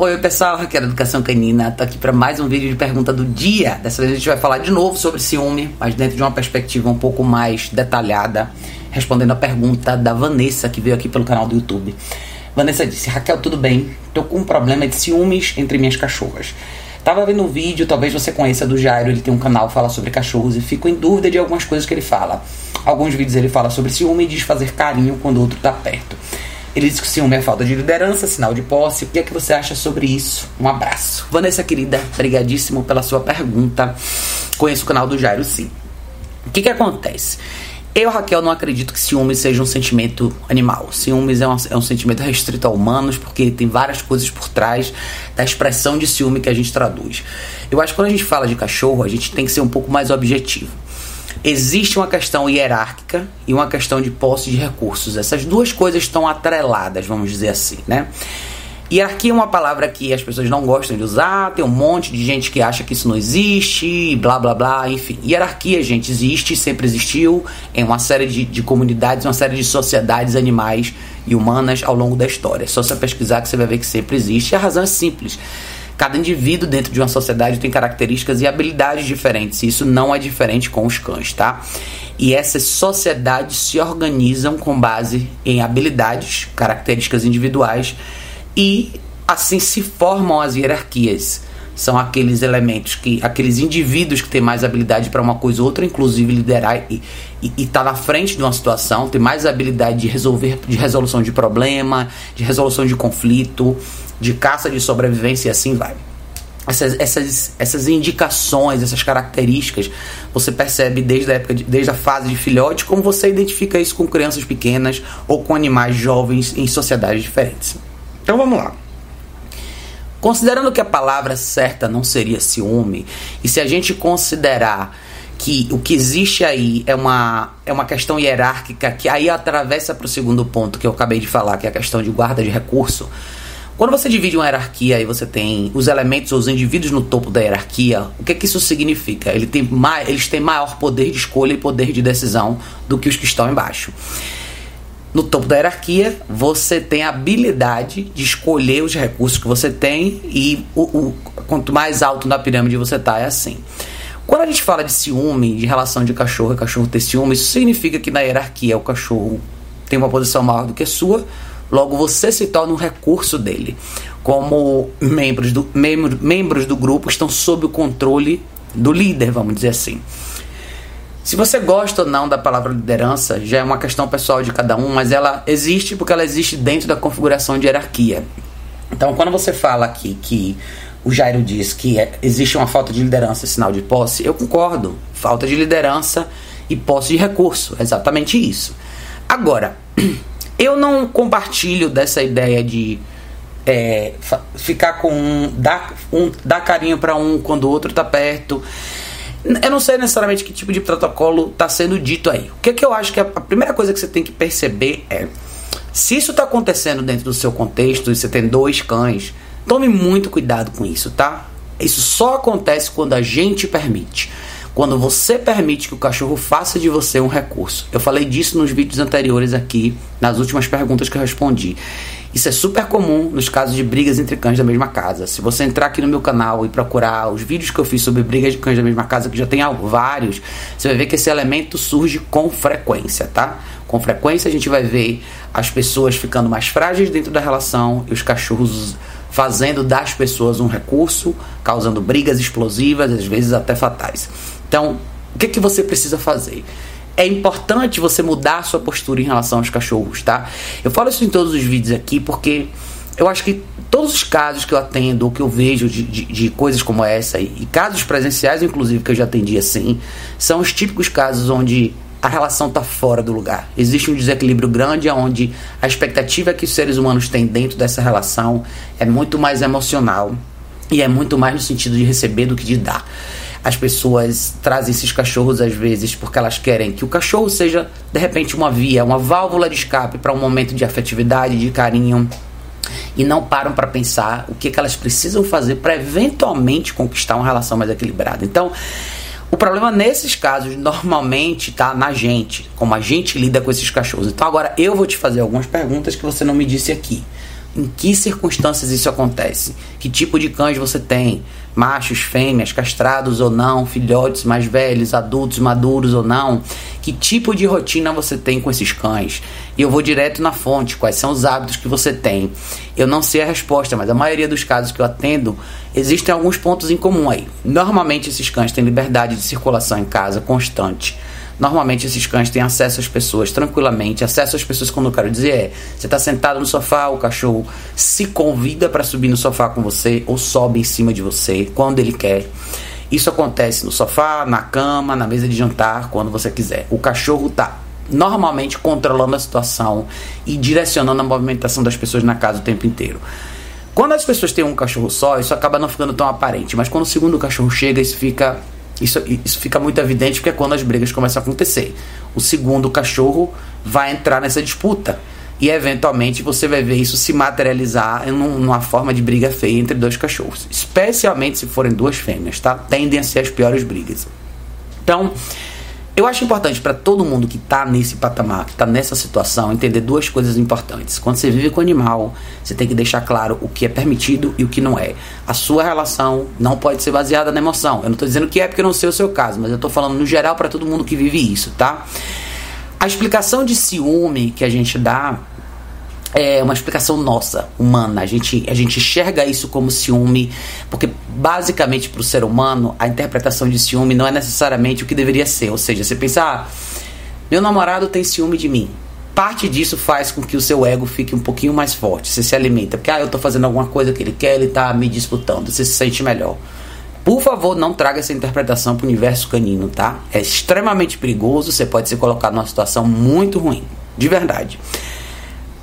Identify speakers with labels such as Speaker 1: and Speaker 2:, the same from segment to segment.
Speaker 1: Oi pessoal, Raquel Educação Canina, tô aqui para mais um vídeo de pergunta do dia. Dessa vez a gente vai falar de novo sobre ciúme, mas dentro de uma perspectiva um pouco mais detalhada, respondendo a pergunta da Vanessa, que veio aqui pelo canal do YouTube. Vanessa disse: Raquel, tudo bem? Tô com um problema de ciúmes entre minhas cachorras. Tava vendo um vídeo, talvez você conheça do Jairo, ele tem um canal que fala sobre cachorros e fico em dúvida de algumas coisas que ele fala. Alguns vídeos ele fala sobre ciúme e diz fazer carinho quando o outro tá perto. Ele diz que o ciúme é falta de liderança, sinal de posse. O que é que você acha sobre isso? Um abraço. Vanessa, querida, brigadíssimo pela sua pergunta. Conheço o canal do Jairo, sim. O que que acontece? Eu, Raquel, não acredito que ciúmes seja um sentimento animal. Ciúmes é um, é um, sentimento restrito a humanos, porque tem várias coisas por trás da expressão de ciúme que a gente traduz. Eu acho que quando a gente fala de cachorro, a gente tem que ser um pouco mais objetivo. Existe uma questão hierárquica e uma questão de posse de recursos. Essas duas coisas estão atreladas, vamos dizer assim, né? Hierarquia é uma palavra que as pessoas não gostam de usar, tem um monte de gente que acha que isso não existe, blá blá blá, enfim. Hierarquia, gente, existe, sempre existiu em uma série de, de comunidades, uma série de sociedades animais e humanas ao longo da história. É só você pesquisar que você vai ver que sempre existe. E a razão é simples. Cada indivíduo dentro de uma sociedade tem características e habilidades diferentes. E isso não é diferente com os cães, tá? E essas sociedades se organizam com base em habilidades, características individuais e assim se formam as hierarquias. São aqueles elementos que, aqueles indivíduos que têm mais habilidade para uma coisa ou outra, inclusive liderar e estar tá na frente de uma situação, tem mais habilidade de resolver, de resolução de problema, de resolução de conflito, de caça de sobrevivência e assim vai. Essas, essas, essas indicações, essas características, você percebe desde a época, de, desde a fase de filhote, como você identifica isso com crianças pequenas ou com animais jovens em sociedades diferentes. Então vamos lá. Considerando que a palavra certa não seria ciúme, e se a gente considerar que o que existe aí é uma, é uma questão hierárquica que aí atravessa para o segundo ponto que eu acabei de falar, que é a questão de guarda de recurso. Quando você divide uma hierarquia e você tem os elementos ou os indivíduos no topo da hierarquia, o que, é que isso significa? Ele tem mais, eles têm maior poder de escolha e poder de decisão do que os que estão embaixo. No topo da hierarquia, você tem a habilidade de escolher os recursos que você tem e o, o quanto mais alto na pirâmide você está, é assim. Quando a gente fala de ciúme, de relação de cachorro e cachorro ter ciúme, isso significa que na hierarquia o cachorro tem uma posição maior do que a sua, logo você se torna um recurso dele. Como membros do, membro, membros do grupo estão sob o controle do líder, vamos dizer assim. Se você gosta ou não da palavra liderança, já é uma questão pessoal de cada um, mas ela existe porque ela existe dentro da configuração de hierarquia. Então, quando você fala aqui que o Jairo diz que é, existe uma falta de liderança sinal de posse, eu concordo. Falta de liderança e posse de recurso, é exatamente isso. Agora, eu não compartilho dessa ideia de é, ficar com um dar, um, dar carinho para um quando o outro tá perto. Eu não sei necessariamente que tipo de protocolo está sendo dito aí. O que, que eu acho que a, a primeira coisa que você tem que perceber é se isso está acontecendo dentro do seu contexto e você tem dois cães, tome muito cuidado com isso, tá? Isso só acontece quando a gente permite. Quando você permite que o cachorro faça de você um recurso. Eu falei disso nos vídeos anteriores aqui, nas últimas perguntas que eu respondi. Isso é super comum nos casos de brigas entre cães da mesma casa. Se você entrar aqui no meu canal e procurar os vídeos que eu fiz sobre brigas de cães da mesma casa, que já tem vários, você vai ver que esse elemento surge com frequência, tá? Com frequência a gente vai ver as pessoas ficando mais frágeis dentro da relação e os cachorros fazendo das pessoas um recurso, causando brigas explosivas, às vezes até fatais. Então, o que, que você precisa fazer? é importante você mudar a sua postura em relação aos cachorros, tá? Eu falo isso em todos os vídeos aqui porque eu acho que todos os casos que eu atendo ou que eu vejo de, de, de coisas como essa, e, e casos presenciais, inclusive, que eu já atendi assim, são os típicos casos onde a relação está fora do lugar. Existe um desequilíbrio grande onde a expectativa que os seres humanos têm dentro dessa relação é muito mais emocional e é muito mais no sentido de receber do que de dar as pessoas trazem esses cachorros às vezes porque elas querem que o cachorro seja de repente uma via, uma válvula de escape para um momento de afetividade, de carinho e não param para pensar o que, que elas precisam fazer para eventualmente conquistar uma relação mais equilibrada. Então, o problema nesses casos normalmente está na gente, como a gente lida com esses cachorros. Então agora eu vou te fazer algumas perguntas que você não me disse aqui. em que circunstâncias isso acontece, que tipo de cães você tem, machos, fêmeas, castrados ou não, filhotes mais velhos, adultos, maduros ou não, que tipo de rotina você tem com esses cães. E eu vou direto na fonte, quais são os hábitos que você tem. Eu não sei a resposta, mas a maioria dos casos que eu atendo, existem alguns pontos em comum aí. Normalmente esses cães têm liberdade de circulação em casa constante Normalmente esses cães têm acesso às pessoas tranquilamente. Acesso às pessoas, quando eu quero dizer, é: você está sentado no sofá, o cachorro se convida para subir no sofá com você ou sobe em cima de você quando ele quer. Isso acontece no sofá, na cama, na mesa de jantar, quando você quiser. O cachorro está normalmente controlando a situação e direcionando a movimentação das pessoas na casa o tempo inteiro. Quando as pessoas têm um cachorro só, isso acaba não ficando tão aparente, mas quando o segundo cachorro chega, isso fica isso, isso fica muito evidente porque é quando as brigas começam a acontecer. O segundo cachorro vai entrar nessa disputa. E eventualmente você vai ver isso se materializar em uma forma de briga feia entre dois cachorros. Especialmente se forem duas fêmeas, tá? Tendem a ser as piores brigas. Então, eu acho importante para todo mundo que está nesse patamar, que está nessa situação, entender duas coisas importantes. Quando você vive com animal, você tem que deixar claro o que é permitido e o que não é. A sua relação não pode ser baseada na emoção. Eu não estou dizendo que é porque eu não sei o seu caso, mas eu estou falando no geral para todo mundo que vive isso, tá? A explicação de ciúme que a gente dá é uma explicação nossa, humana. A gente, a gente enxerga isso como ciúme, porque basicamente para o ser humano a interpretação de ciúme não é necessariamente o que deveria ser. Ou seja, você pensa, ah, meu namorado tem ciúme de mim. Parte disso faz com que o seu ego fique um pouquinho mais forte. Você se alimenta, porque ah, eu estou fazendo alguma coisa que ele quer, ele está me disputando. Você se sente melhor. Por favor, não traga essa interpretação para o universo canino, tá? É extremamente perigoso, você pode ser colocado numa situação muito ruim, de verdade.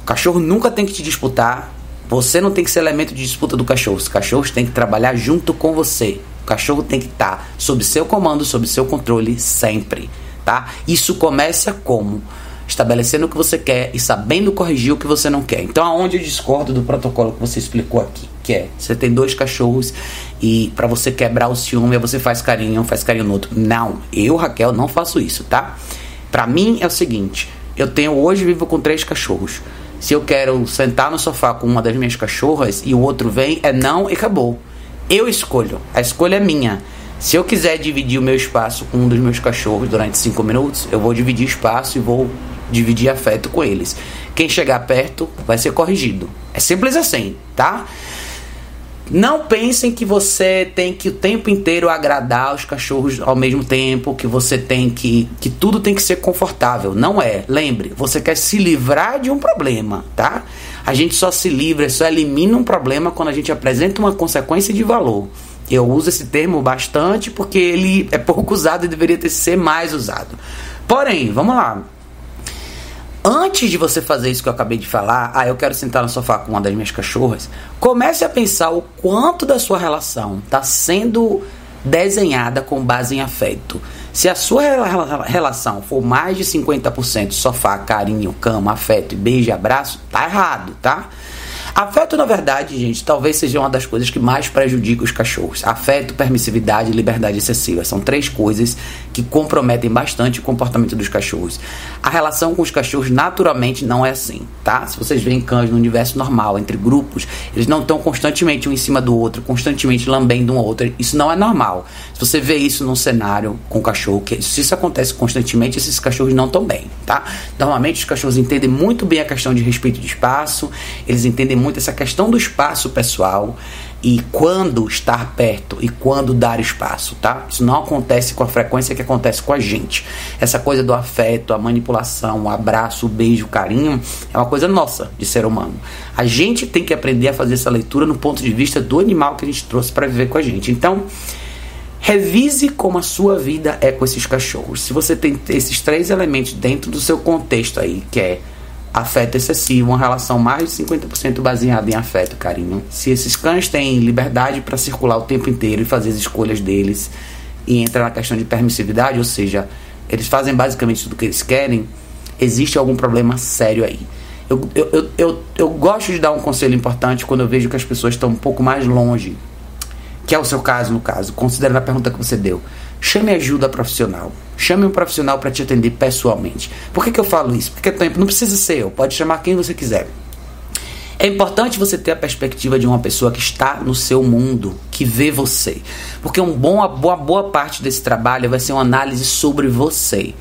Speaker 1: O cachorro nunca tem que te disputar. Você não tem que ser elemento de disputa do cachorro. Os cachorros têm que trabalhar junto com você. O cachorro tem que estar tá sob seu comando, sob seu controle sempre, tá? Isso começa como estabelecendo o que você quer e sabendo corrigir o que você não quer. Então, aonde eu discordo do protocolo que você explicou aqui, que é você tem dois cachorros e para você quebrar o ciúme, você faz carinho, faz carinho no outro. Não, eu, Raquel, não faço isso, tá? Para mim é o seguinte, eu tenho hoje vivo com três cachorros. Se eu quero sentar no sofá com uma das minhas cachorras e o outro vem, é não e acabou. Eu escolho. A escolha é minha. Se eu quiser dividir o meu espaço com um dos meus cachorros durante cinco minutos, eu vou dividir espaço e vou dividir afeto com eles. Quem chegar perto vai ser corrigido. É simples assim, tá? Não pensem que você tem que o tempo inteiro agradar os cachorros ao mesmo tempo, que você tem que que tudo tem que ser confortável. Não é. Lembre, você quer se livrar de um problema, tá? A gente só se livra, só elimina um problema quando a gente apresenta uma consequência de valor. Eu uso esse termo bastante porque ele é pouco usado e deveria ter ser mais usado. Porém, vamos lá antes de você fazer isso que eu acabei de falar, ah, eu quero sentar no sofá com uma das minhas cachorras, comece a pensar o quanto da sua relação está sendo desenhada com base em afeto. Se a sua relação for mais de 50% sofá, carinho, cama, afeto, beijo e abraço, tá errado, tá? Afeto, na verdade, gente, talvez seja uma das coisas que mais prejudica os cachorros. Afeto, permissividade e liberdade excessiva. São três coisas que comprometem bastante o comportamento dos cachorros. A relação com os cachorros, naturalmente, não é assim, tá? Se vocês veem cães no universo normal, entre grupos, eles não estão constantemente um em cima do outro, constantemente lambendo um outro. Isso não é normal. Se você vê isso num cenário com cachorro, que se isso acontece constantemente, esses cachorros não estão bem, tá? Normalmente os cachorros entendem muito bem a questão de respeito de espaço, eles entendem muito essa questão do espaço pessoal e quando estar perto e quando dar espaço, tá? Isso não acontece com a frequência que acontece com a gente. Essa coisa do afeto, a manipulação, o abraço, o beijo, o carinho, é uma coisa nossa de ser humano. A gente tem que aprender a fazer essa leitura no ponto de vista do animal que a gente trouxe para viver com a gente. Então, Revise como a sua vida é com esses cachorros. Se você tem esses três elementos dentro do seu contexto aí, que é afeto excessivo, uma relação mais de 50% baseada em afeto, carinho. Se esses cães têm liberdade para circular o tempo inteiro e fazer as escolhas deles, e entra na questão de permissividade, ou seja, eles fazem basicamente tudo o que eles querem, existe algum problema sério aí. Eu, eu, eu, eu, eu gosto de dar um conselho importante quando eu vejo que as pessoas estão um pouco mais longe, que é o seu caso, no caso, considerando a pergunta que você deu. Chame ajuda profissional. Chame um profissional para te atender pessoalmente. Por que, que eu falo isso? Porque tempo não precisa ser eu, pode chamar quem você quiser. É importante você ter a perspectiva de uma pessoa que está no seu mundo, que vê você. Porque um bom, uma boa, boa parte desse trabalho vai ser uma análise sobre você.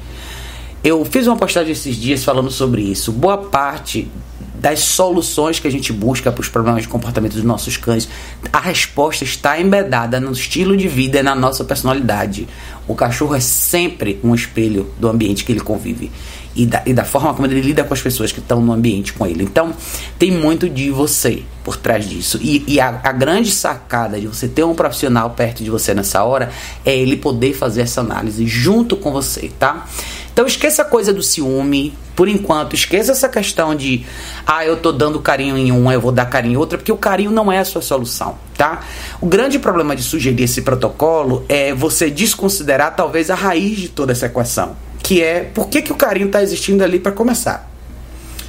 Speaker 1: Eu fiz uma postagem esses dias falando sobre isso. Boa parte das soluções que a gente busca para os problemas de comportamento dos nossos cães, a resposta está embedada no estilo de vida e na nossa personalidade. O cachorro é sempre um espelho do ambiente que ele convive e da, e da forma como ele lida com as pessoas que estão no ambiente com ele. Então, tem muito de você por trás disso. E, e a, a, grande sacada de você ter um profissional perto de você nessa hora é ele poder fazer essa análise junto com você, tá? Então esqueça a coisa do ciúme, por enquanto, esqueça essa questão de ah, eu tô dando carinho em uma, eu vou dar carinho em outra, porque o carinho não é a sua solução, tá? O grande problema de sugerir esse protocolo é você desconsiderar talvez a raiz de toda essa equação, que é por que, que o carinho está existindo ali para começar.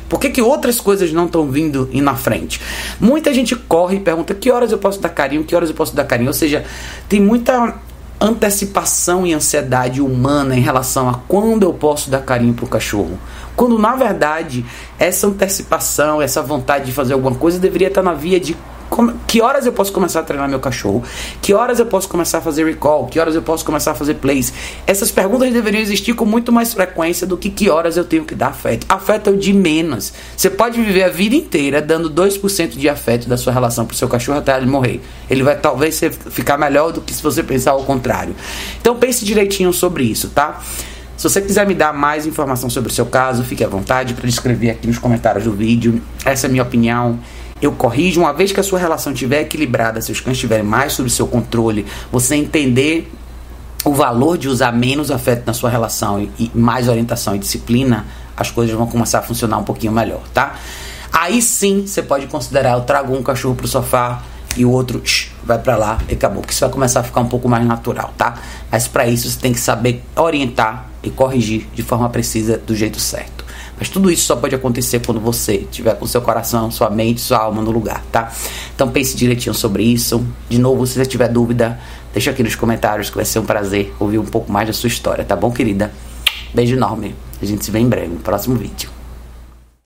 Speaker 1: Por que, que outras coisas não estão vindo e na frente? Muita gente corre e pergunta que horas eu posso dar carinho, que horas eu posso dar carinho. Ou seja, tem muita antecipação e ansiedade humana em relação a quando eu posso dar carinho para o cachorro. Quando na verdade essa antecipação, essa vontade de fazer alguma coisa deveria estar na via de que horas eu posso começar a treinar meu cachorro? Que horas eu posso começar a fazer recall? Que horas eu posso começar a fazer plays? Essas perguntas deveriam existir com muito mais frequência do que que horas eu tenho que dar afeto. Afeto é o de menos. Você pode viver a vida inteira dando 2% de afeto da sua relação pro seu cachorro até ele morrer. Ele vai talvez ficar melhor do que se você pensar ao contrário. Então pense direitinho sobre isso, tá? Se você quiser me dar mais informação sobre o seu caso, fique à vontade para escrever aqui nos comentários do vídeo. Essa é a minha opinião eu corrijo, uma vez que a sua relação estiver equilibrada, se os cães estiverem mais sob seu controle, você entender o valor de usar menos afeto na sua relação e, e mais orientação e disciplina, as coisas vão começar a funcionar um pouquinho melhor, tá? Aí sim você pode considerar eu trago um cachorro pro sofá e o outro shh, vai para lá e acabou, que isso vai começar a ficar um pouco mais natural, tá? Mas para isso você tem que saber orientar e corrigir de forma precisa do jeito certo. Mas tudo isso só pode acontecer quando você tiver com seu coração, sua mente, sua alma no lugar, tá? Então pense direitinho sobre isso. De novo, se você tiver dúvida, deixa aqui nos comentários que vai ser um prazer ouvir um pouco mais da sua história, tá bom, querida? Beijo enorme. A gente se vê em breve no próximo vídeo.